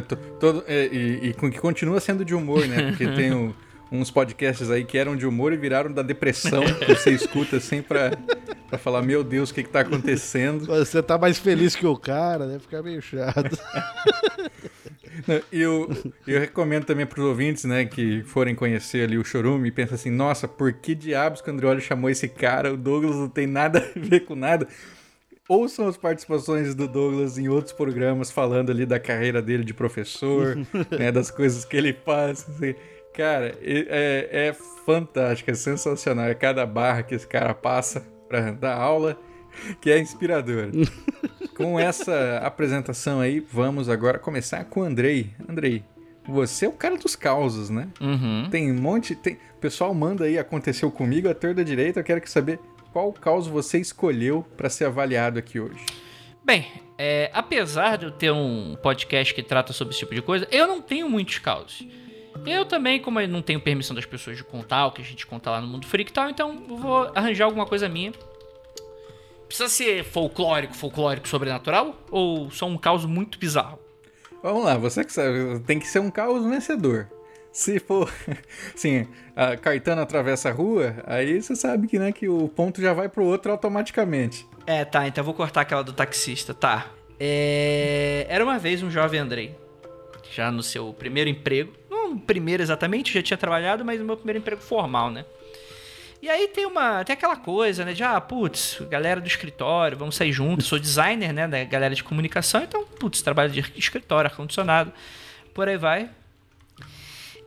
Tô- todo, é, e, e com- que continua sendo de humor, né? Porque *laughs* tem o- uns podcasts aí que eram de humor e viraram da depressão, que você escuta assim pra, pra falar, meu Deus, o que que tá acontecendo? *laughs* Você tá mais feliz que o cara, deve ficar meio chato. *laughs* E eu, eu recomendo também pros ouvintes, né, que forem conhecer ali o Chorume e pensam assim, nossa, por que diabos que o Andreoli chamou esse cara? O Douglas não tem nada a ver com nada. Ouçam as participações do Douglas em outros programas falando ali da carreira dele de professor, *laughs* né, das coisas que ele faz. assim. Cara, é, é fantástico, é sensacional. É cada barra que esse cara passa pra dar aula que é inspiradora. *laughs* Com essa apresentação aí, vamos agora começar com o Andrei. Andrei, você é o cara dos causos, né? Uhum. Tem um monte. Tem... O pessoal manda aí, aconteceu comigo, a torda direita. Eu quero que saber qual caos você escolheu pra ser avaliado aqui hoje. Bem, é, apesar de eu ter um podcast que trata sobre esse tipo de coisa, eu não tenho muitos causos. Eu também, como eu não tenho permissão das pessoas de contar o que a gente conta lá no Mundo Freak e tal, então vou arranjar alguma coisa minha. Precisa ser folclórico, folclórico, sobrenatural? Ou só um caos muito bizarro? Vamos lá, você que sabe, tem que ser um caos vencedor. Se for, *laughs* assim, a Caetano atravessa a rua, aí você sabe que, né, que o ponto já vai pro outro automaticamente. É, tá, então eu vou cortar aquela do taxista, tá. É... Era uma vez um jovem Andrei, já no seu primeiro emprego. Não primeiro exatamente, já tinha trabalhado, mas no meu primeiro emprego formal, né? E aí tem uma. Tem aquela coisa, né? De ah, putz, galera do escritório, vamos sair juntos. Sou designer, né? Da galera de comunicação, então, putz, trabalho de escritório, ar-condicionado, por aí vai.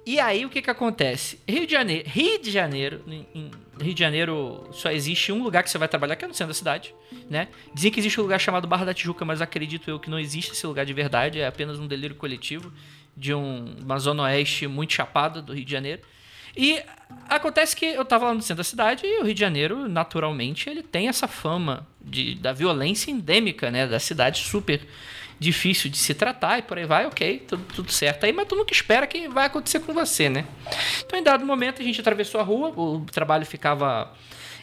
E aí o que que acontece? Rio de Janeiro, Rio de Janeiro, em Rio de Janeiro só existe um lugar que você vai trabalhar, que é no centro da cidade, né? Dizem que existe um lugar chamado Barra da Tijuca, mas acredito eu que não existe esse lugar de verdade, é apenas um delírio coletivo de um, uma zona oeste muito chapada do Rio de Janeiro. E acontece que eu tava lá no centro da cidade e o Rio de Janeiro, naturalmente, ele tem essa fama de, da violência endêmica, né? Da cidade super difícil de se tratar e por aí vai, ok, tudo, tudo certo aí, mas tu nunca espera que vai acontecer com você, né? Então, em dado momento, a gente atravessou a rua, o trabalho ficava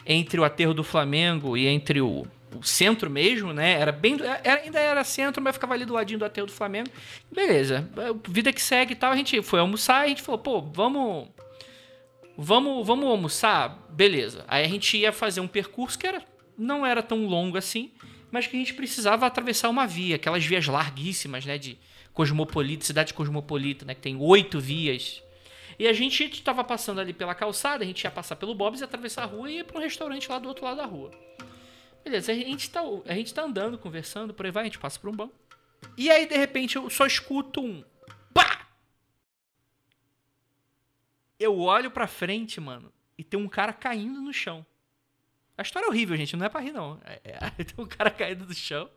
entre o aterro do Flamengo e entre o, o centro mesmo, né? Era bem. Era, ainda era centro, mas ficava ali do ladinho do aterro do Flamengo. Beleza. Vida que segue e tal, a gente foi almoçar e a gente falou, pô, vamos. Vamos, vamos almoçar? Beleza. Aí a gente ia fazer um percurso que era, não era tão longo assim mas que a gente precisava atravessar uma via, aquelas vias larguíssimas, né, de cosmopolita, cidade cosmopolita, né, que tem oito vias. E a gente estava passando ali pela calçada, a gente ia passar pelo Bob's, atravessar a rua e ir para um restaurante lá do outro lado da rua. Beleza, a gente está a gente tá andando, conversando, por aí vai, a gente passa por um banco. E aí, de repente, eu só escuto um pá! Eu olho pra frente, mano, e tem um cara caindo no chão. A história é horrível, gente. Não é pra rir, não. É, é, *laughs* tem um cara caído do chão.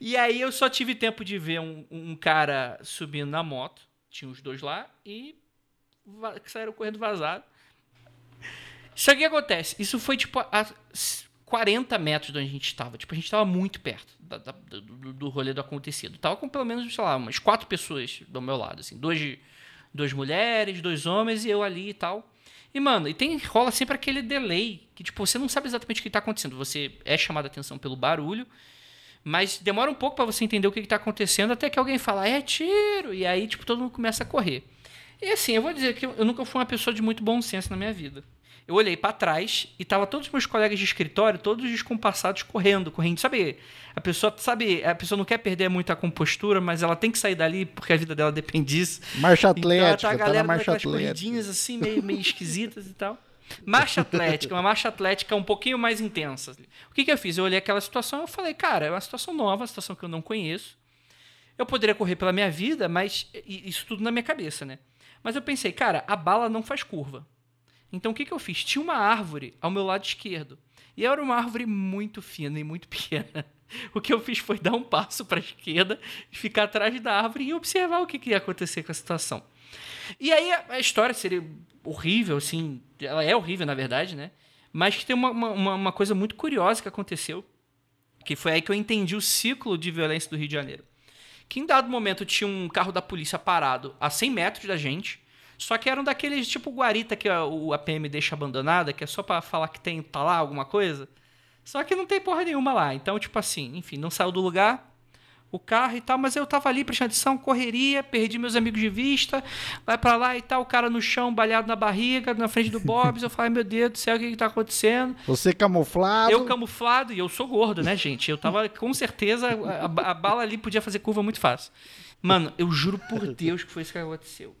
E aí eu só tive tempo de ver um, um cara subindo na moto. Tinha os dois lá e saíram correndo vazado. Só que o que acontece? Isso foi tipo a 40 metros de onde a gente estava. Tipo, a gente estava muito perto da, da, do, do rolê do acontecido. Tava com pelo menos, sei lá, umas quatro pessoas do meu lado. Assim, duas, duas mulheres, dois homens e eu ali e tal. E, mano, e tem rola sempre aquele delay que, tipo, você não sabe exatamente o que está acontecendo. Você é chamado a atenção pelo barulho, mas demora um pouco para você entender o que está acontecendo até que alguém fala, é tiro! E aí, tipo, todo mundo começa a correr. E assim, eu vou dizer que eu nunca fui uma pessoa de muito bom senso na minha vida. Eu olhei para trás e tava todos os meus colegas de escritório, todos descompassados, correndo, correndo. Sabe, a pessoa, sabe, a pessoa não quer perder muito a compostura, mas ela tem que sair dali porque a vida dela depende disso. Marcha atlética, então, tá a galera tá marcha atlética. assim, meio, meio esquisitas e tal. Marcha atlética, uma marcha atlética um pouquinho mais intensa. O que, que eu fiz? Eu olhei aquela situação e falei, cara, é uma situação nova, uma situação que eu não conheço. Eu poderia correr pela minha vida, mas isso tudo na minha cabeça, né? Mas eu pensei, cara, a bala não faz curva. Então o que, que eu fiz? Tinha uma árvore ao meu lado esquerdo. E era uma árvore muito fina e muito *laughs* pequena. O que eu fiz foi dar um passo para a esquerda, ficar atrás da árvore e observar o que, que ia acontecer com a situação. E aí a, história seria horrível, assim. Ela é horrível, na verdade, né? Mas que tem uma, uma, uma coisa muito curiosa que aconteceu. Que foi aí que eu entendi o ciclo de violência do Rio de Janeiro. Que em dado momento tinha um carro da polícia parado a 100 metros da gente só que eram daqueles tipo guarita que o APM deixa abandonada, que é só para falar que tem tá lá alguma coisa. Só que não tem porra nenhuma lá. Então, tipo assim, enfim, não saiu do lugar o carro e tal, mas eu tava ali prestando atenção, correria, perdi meus amigos de vista, vai para lá e tal, o cara no chão, balhado na barriga, na frente do Bob's, eu falei, meu Deus do céu, o que que tá acontecendo? Você camuflado? Eu camuflado, e eu sou gordo, né, gente? Eu tava, com certeza, a, a bala ali podia fazer curva muito fácil. Mano, eu juro por Deus que foi isso que aconteceu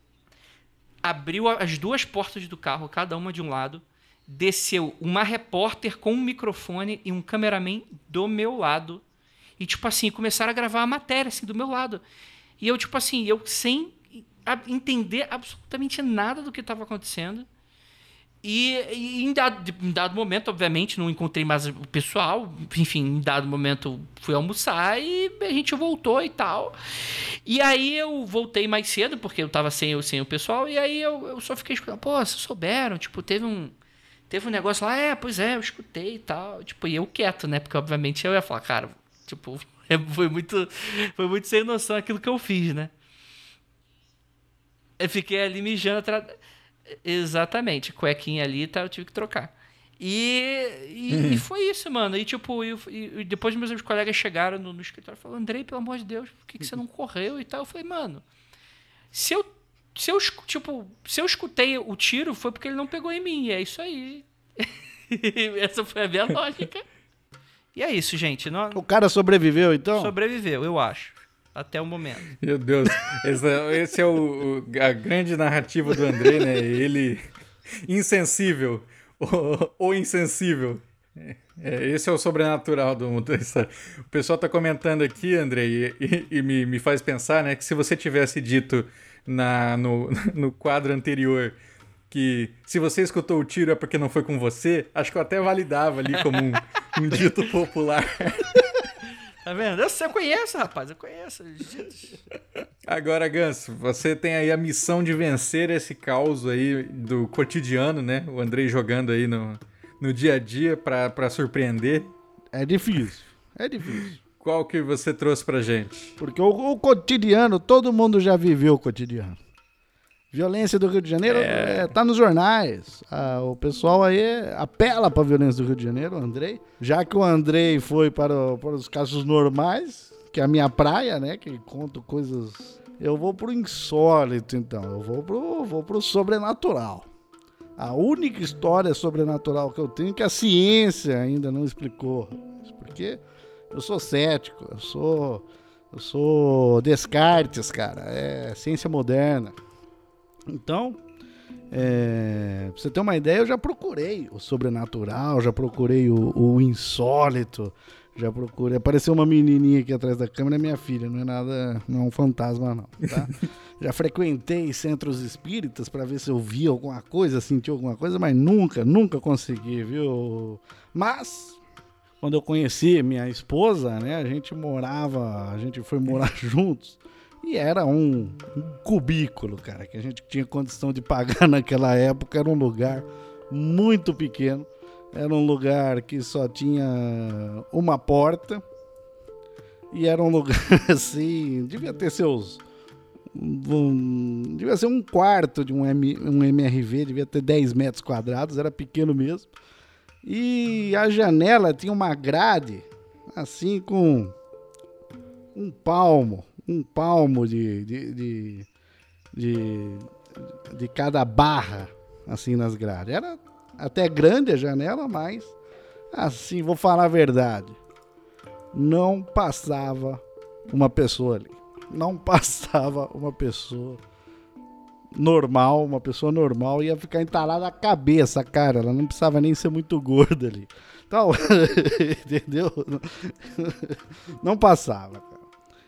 abriu as duas portas do carro, cada uma de um lado, desceu uma repórter com um microfone e um cameraman do meu lado. E, tipo assim, começaram a gravar a matéria, assim, do meu lado. E eu, tipo assim, eu sem entender absolutamente nada do que estava acontecendo. E, e em, dado, em, dado, momento, obviamente, não encontrei mais o pessoal. Enfim, em dado momento fui almoçar e a gente voltou e tal. E aí eu voltei mais cedo, porque eu tava sem, sem o pessoal. E aí eu, eu só fiquei escutando, pô, vocês souberam? Tipo, teve um. Teve um negócio lá, é, pois é, eu escutei e tal. Tipo, e eu quieto, né? Porque obviamente eu ia falar, cara, tipo, *laughs* foi muito, foi muito sem noção aquilo que eu fiz, né? Eu fiquei ali mijando atrás. Exatamente, cuequinha ali, tá, eu tive que trocar. E, e, e foi isso, mano. E tipo, e, e depois meus colegas chegaram no, no escritório e falaram, Andrei, pelo amor de Deus, por que, que você não correu e tal? Eu falei, mano, se eu, se eu, tipo, se eu escutei o tiro, foi porque ele não pegou em mim. E é isso aí. *laughs* Essa foi a minha lógica. E é isso, gente. Não... O cara sobreviveu, então? Sobreviveu, eu acho. Até o momento. Meu Deus. Esse, esse é o, o, a grande narrativa do André, né? Ele insensível ou, ou insensível. É, esse é o sobrenatural do mundo. O pessoal está comentando aqui, André, e, e, e, me, me faz pensar né, que se você tivesse dito na, no, no quadro anterior que se você escutou o tiro é porque não foi com você, acho que eu até validava ali como um, um dito popular. *laughs* Tá vendo? Eu, eu conheço, rapaz, eu conheço. Agora, Ganso, você tem aí a missão de vencer esse caos aí do cotidiano, né? O Andrei jogando aí no, no dia a dia para surpreender. É difícil, é difícil. Qual que você trouxe pra gente? Porque o, o cotidiano, todo mundo já viveu o cotidiano. Violência do Rio de Janeiro é... É, tá nos jornais. Ah, o pessoal aí apela para a violência do Rio de Janeiro, o Andrei. Já que o Andrei foi para, para os casos normais, que é a minha praia, né? Que conto coisas. Eu vou pro insólito, então. Eu vou pro, vou pro sobrenatural. A única história sobrenatural que eu tenho é que a ciência ainda não explicou. Porque eu sou cético, eu sou. Eu sou Descartes, cara. É ciência moderna. Então, é, pra você ter uma ideia, eu já procurei o sobrenatural, já procurei o, o insólito, já procurei. Apareceu uma menininha aqui atrás da câmera, é minha filha, não é nada, não é um fantasma, não, tá? *laughs* já frequentei centros espíritas para ver se eu via alguma coisa, senti alguma coisa, mas nunca, nunca consegui, viu? Mas quando eu conheci minha esposa, né, a gente morava, a gente foi morar *laughs* juntos. E era um, um, cubículo, cara, que a gente tinha condição de pagar *laughs* naquela época. Era um lugar muito pequeno. Era um lugar que só tinha uma porta. E era um lugar *laughs* assim. Devia ter seus. Um, devia ser um quarto de um, M, um MRV, devia ter 10 metros quadrados, era pequeno mesmo. E a janela tinha uma grade, assim, com um palmo um palmo de, de, de, de, de cada barra, assim, nas grades. Era até grande a janela, mas, assim, vou falar a verdade, não passava uma pessoa ali. Não *laughs* passava uma pessoa normal, uma pessoa normal ia ficar entalada a cabeça, cara. Ela não precisava nem ser muito gorda ali. Então, *laughs* entendeu? Não passava.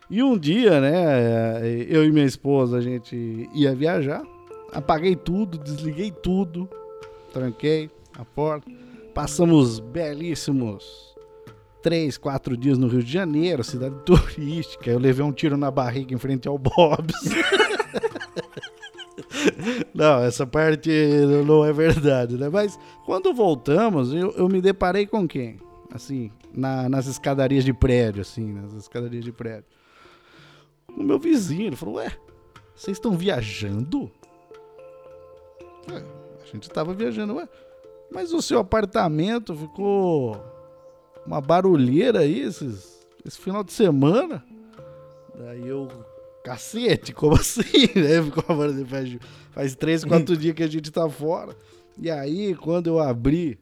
E um dia, né, eu e minha esposa, a gente ia viajar, apaguei tudo, desliguei tudo, tranquei a porta, passamos belíssimos três, quatro dias no Rio de Janeiro, cidade *laughs* turística. Eu levei um tiro na barriga em frente ao Bob's. *laughs* não, essa parte não é verdade, né? Mas quando voltamos, eu, eu me deparei com quem? Assim, na, nas escadarias de prédio, assim, nas escadarias de prédio o meu vizinho. Ele falou: Ué, vocês estão viajando? Ué, a gente tava viajando, ué. Mas o seu apartamento ficou uma barulheira aí esses, esse final de semana? Daí eu, cacete, como assim? *laughs* Né? Ficou uma barulheira, faz, faz três, quatro dias que a gente tá fora. E aí, quando eu abri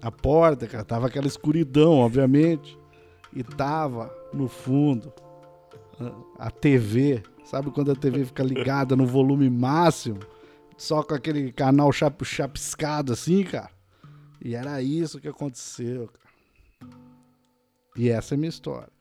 a porta, cara, tava aquela escuridão, obviamente. E tava no fundo a TV, sabe quando a TV fica ligada no volume máximo, só com aquele canal chap chapiscado assim, cara? E era isso que aconteceu, cara. E essa é a minha história.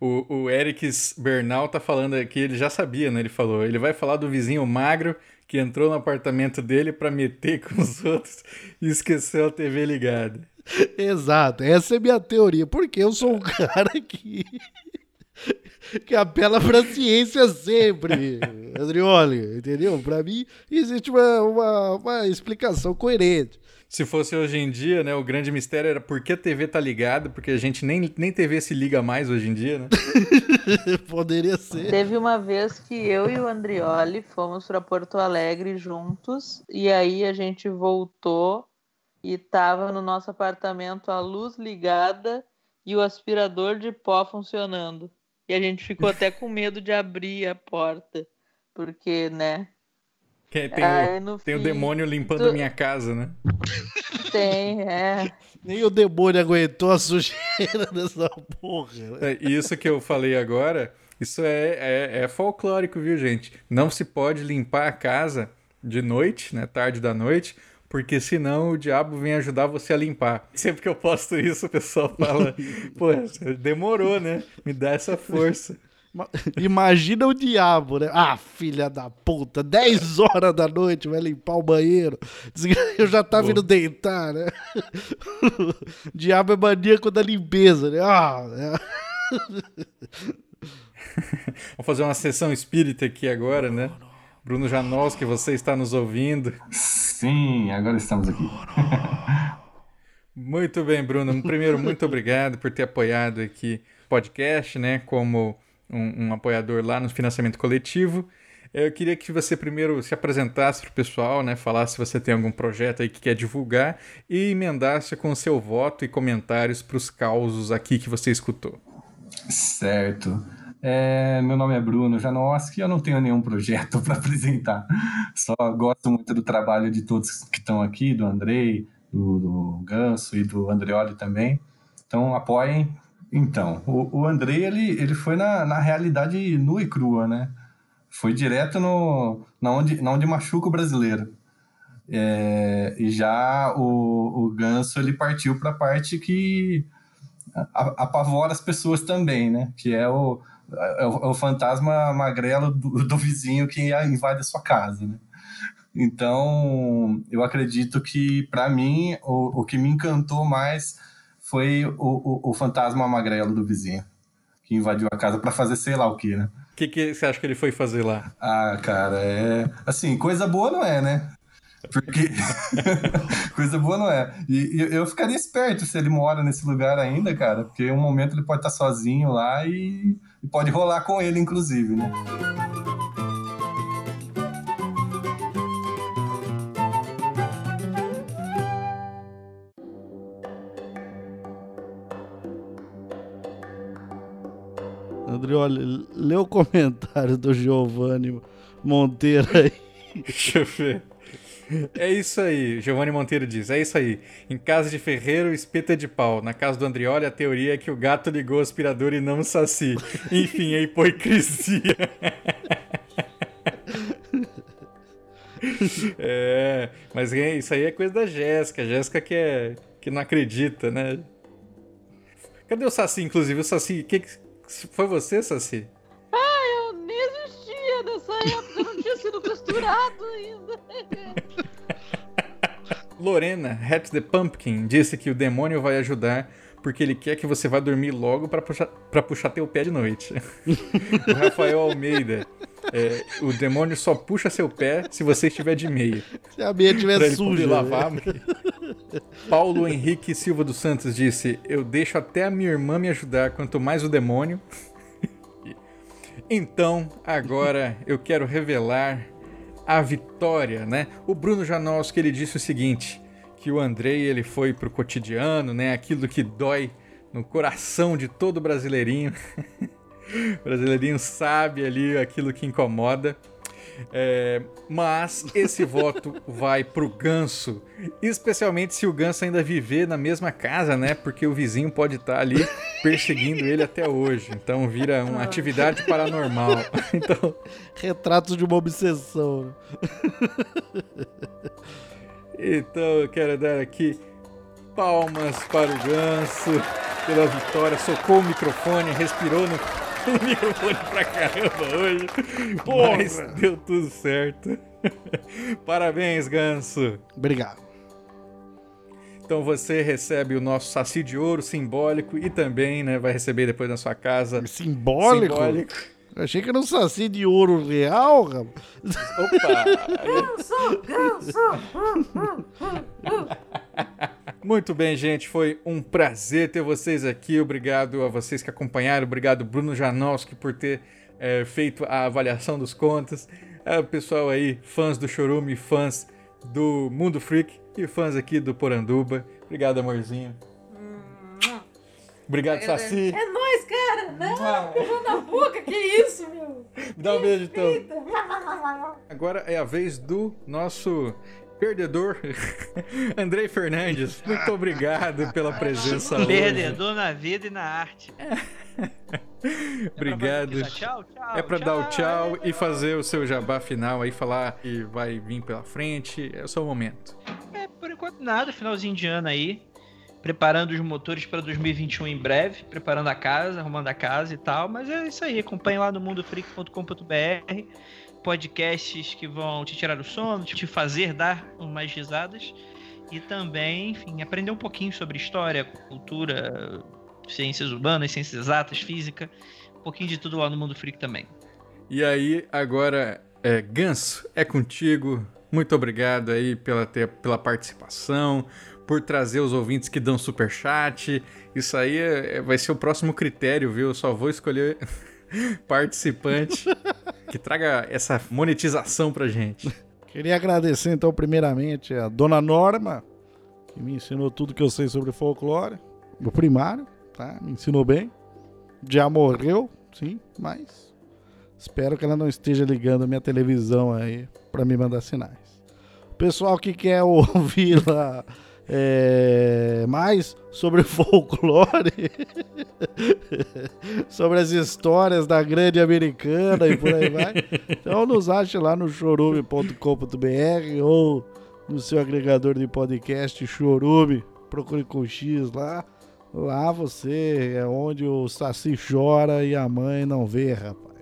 O, o Eric Bernal tá falando aqui, ele já sabia, né? Ele falou, ele vai falar do vizinho magro que entrou no apartamento dele para meter com os outros e esqueceu a TV ligada. Exato, essa é a minha teoria, porque eu sou um *laughs* cara que *laughs* que apela pra ciência sempre, Andrioli, entendeu? Pra mim, existe uma, uma, uma, explicação coerente. Se fosse hoje em dia, né, o grande mistério era por que a TV tá ligada, porque a gente nem, nem TV se liga mais hoje em dia, né? *laughs* Poderia ser. Teve uma vez que eu e o Andrioli fomos para Porto Alegre juntos, e aí a gente voltou e tava no nosso apartamento a luz ligada e o aspirador de pó funcionando. E a gente ficou até com medo de abrir a porta, porque, né? Que tem, Aí, o, tem fim, o demônio limpando tu... a minha casa, né? Tem, é. Nem o demônio aguentou a sujeira *laughs* dessa porra. É, isso que eu falei agora, isso é, é, é folclórico, viu, gente? Não se pode limpar a casa de noite, né? Tarde da noite, porque senão o diabo vem ajudar você a limpar. *laughs* Sempre que eu posto isso, o pessoal fala: *laughs* pô, demorou, né? Me dá essa força. Imagina o diabo, né? Ah, filha da puta, 10 horas da noite vai limpar o banheiro. Eu já tava indo deitar, né? O *laughs* diabo é maníaco da limpeza, né? Ah, é. Vamos fazer uma sessão espírita aqui agora, né? Bruno Janós, que você está nos ouvindo. Sim, agora estamos aqui. muito bem, Bruno. Primeiro, muito obrigado por ter apoiado aqui o podcast, né? Como um, um apoiador lá no financiamento coletivo. Eu queria que você primeiro se apresentasse para o pessoal, né? Falasse se você tem algum projeto aí que quer divulgar e emendasse com o seu voto e comentários para os causos aqui que você escutou. Certo. É, meu nome é Bruno Janoski, eu não tenho nenhum projeto *laughs* para apresentar. Só gosto muito do trabalho de todos que estão aqui, do Andrei, do, do Ganso e do Andreoli também. Então apoiem, então, o, o Andrei, ele, ele foi na, na realidade nua e crua, né? Foi direto no, na, onde, na onde machuca o brasileiro. É, e já o, o Ganso, ele partiu para a parte que apavora as pessoas também, né? Que é o, é o, é o fantasma magrelo do, do, vizinho que invade a sua casa, né? Então, eu acredito que, para mim, o, o que me encantou mais foi o, o, o fantasma magrelo do vizinho, que invadiu a casa para fazer sei lá o que, né? O que, que você acha que ele foi fazer lá? Ah, cara, é. Assim, coisa boa não é, né? Porque. *laughs* coisa boa não é. E, e, eu ficaria esperto se ele mora nesse lugar ainda, cara, porque um momento ele pode estar sozinho lá e, e pode rolar com ele, inclusive, né? Andrioli, lê o comentário do Giovanni Monteiro aí. Deixa eu ver. É isso aí, Giovanni Monteiro diz. É isso aí. Em casa de Ferreiro, espeta de pau. Na casa do Andrioli, a teoria é que o gato ligou o aspirador e não o saci. *laughs* Enfim, é hipocrisia. *laughs* é, mas é, isso aí é coisa da Jéssica. Jéssica que, é, que não acredita, né? Cadê o Saci, inclusive? O Saci, que, foi você, Saci? Costurado ainda. *laughs* Lorena, Hat the Pumpkin, disse que o demônio vai ajudar porque ele quer que você vá dormir logo para puxar, pra puxar teu pé de noite. *laughs* o Rafael Almeida, é, o demônio só puxa seu pé se você estiver de meia. Se a meia estiver suja. lavar. Né? Paulo Henrique Silva dos Santos disse: Eu deixo até a minha irmã me ajudar, quanto mais o demônio. *laughs* então, agora eu quero revelar a vitória, né? O Bruno Janowski ele disse o seguinte, que o Andrei ele foi pro cotidiano, né? Aquilo que dói no coração de todo brasileirinho. *laughs* o brasileirinho sabe ali aquilo que incomoda. É, mas esse voto vai pro Ganso, especialmente se o Ganso ainda viver na mesma casa, né? Porque o vizinho pode estar tá ali perseguindo ele até hoje. Então vira uma atividade paranormal. *laughs* Então, retratos de uma obsessão. então eu quero dar aqui palmas para o Ganso pela vitória. Socou o microfone, respirou no o microfone pra caramba hoje. Porra. Mas deu tudo certo. *laughs* Parabéns, Ganso. Obrigado. Então você recebe o nosso saci de ouro simbólico e também né, vai receber depois na sua casa. Simbólico? Simbólico. Eu achei que era um saci de ouro real, rapaz. Opa! ganso, ganso! *laughs* Muito bem, gente. Foi um prazer ter vocês aqui. Obrigado a vocês que acompanharam. Obrigado, Bruno Janowski, por ter é, feito a avaliação dos contas. É, o pessoal aí, fãs do Chorume, fãs do Mundo Freak e fãs aqui do Poranduba. Obrigado, amorzinho. Obrigado, Saci. É nóis, cara! Não, beijou na boca, que isso, meu? Dá um beijo, então. Agora é a vez do nosso perdedor, *laughs* Andrei Fernandes. Muito obrigado pela presença hoje. Perdedor na vida e na arte. *laughs* Obrigado. É pra, tchau, tchau, É pra dar o tchau e fazer o seu jabá final aí, falar que vai vir pela frente. É o seu momento. É, por enquanto nada, finalzinho de ano aí. Preparando os motores para 2021 em breve, preparando a casa, arrumando a casa e tal. Mas é isso aí, acompanhe lá no mundofreak.com.br podcasts que vão te tirar o sono, te fazer dar umas risadas e também, enfim, aprender um pouquinho sobre história, cultura, ciências urbanas, ciências exatas, física, um pouquinho de tudo lá no Mundo Freak também. E aí, agora, é, Ganso, é contigo. Muito obrigado aí pela, pela participação, por trazer os ouvintes que dão super chat. Isso aí é, vai ser o próximo critério, viu? Eu só vou escolher *laughs* participante que traga essa monetização pra gente. Queria agradecer, então, primeiramente, a dona Norma, que me ensinou tudo que eu sei sobre folclore, no primário, tá? Me ensinou bem. Já morreu, sim, mas espero que ela não esteja ligando a minha televisão aí para me mandar sinais. Pessoal que quer *laughs* ouvir lá é, mais sobre *laughs* folclore, sobre as histórias da grande americana e por aí vai. Então nos ache lá no chorume.com.br ou no seu agregador de podcast Chorume. Procure com X lá. Lá você é onde o Saci chora e a mãe não vê, rapaz.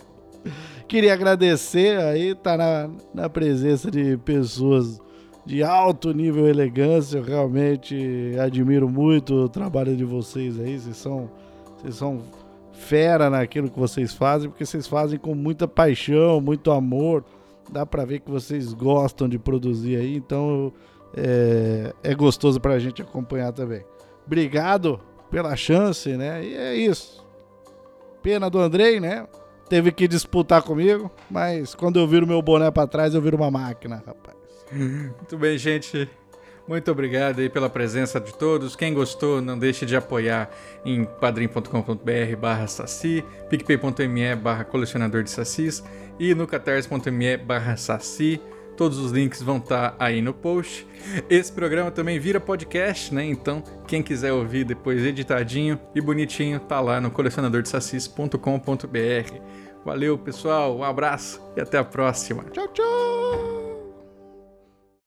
Queria agradecer aí, tá na, na presença de pessoas de alto nível elegância. Eu realmente admiro muito o trabalho de vocês aí. Vocês são, vocês são fera naquilo que vocês fazem, porque vocês fazem com muita paixão, muito amor. Dá pra ver que vocês gostam de produzir aí, então é, é gostoso pra gente acompanhar também. Obrigado pela chance, né? E é isso. Pena do Andrei, né? Teve que disputar comigo, mas quando eu viro meu boné pra trás, eu viro uma máquina, rapaz. Muito bem, gente. Muito obrigado aí pela presença de todos. Quem gostou, não deixe de apoiar em padrim.com.br barra saci, picpay.me barra colecionador de sacis e no catarse.me barra saci. Todos os links vão estar aí no post. Esse programa também vira podcast, né? Então, quem quiser ouvir depois editadinho e bonitinho, tá lá no colecionadordesacis.com.br. Valeu, pessoal. Um abraço e até a próxima. Tchau, tchau!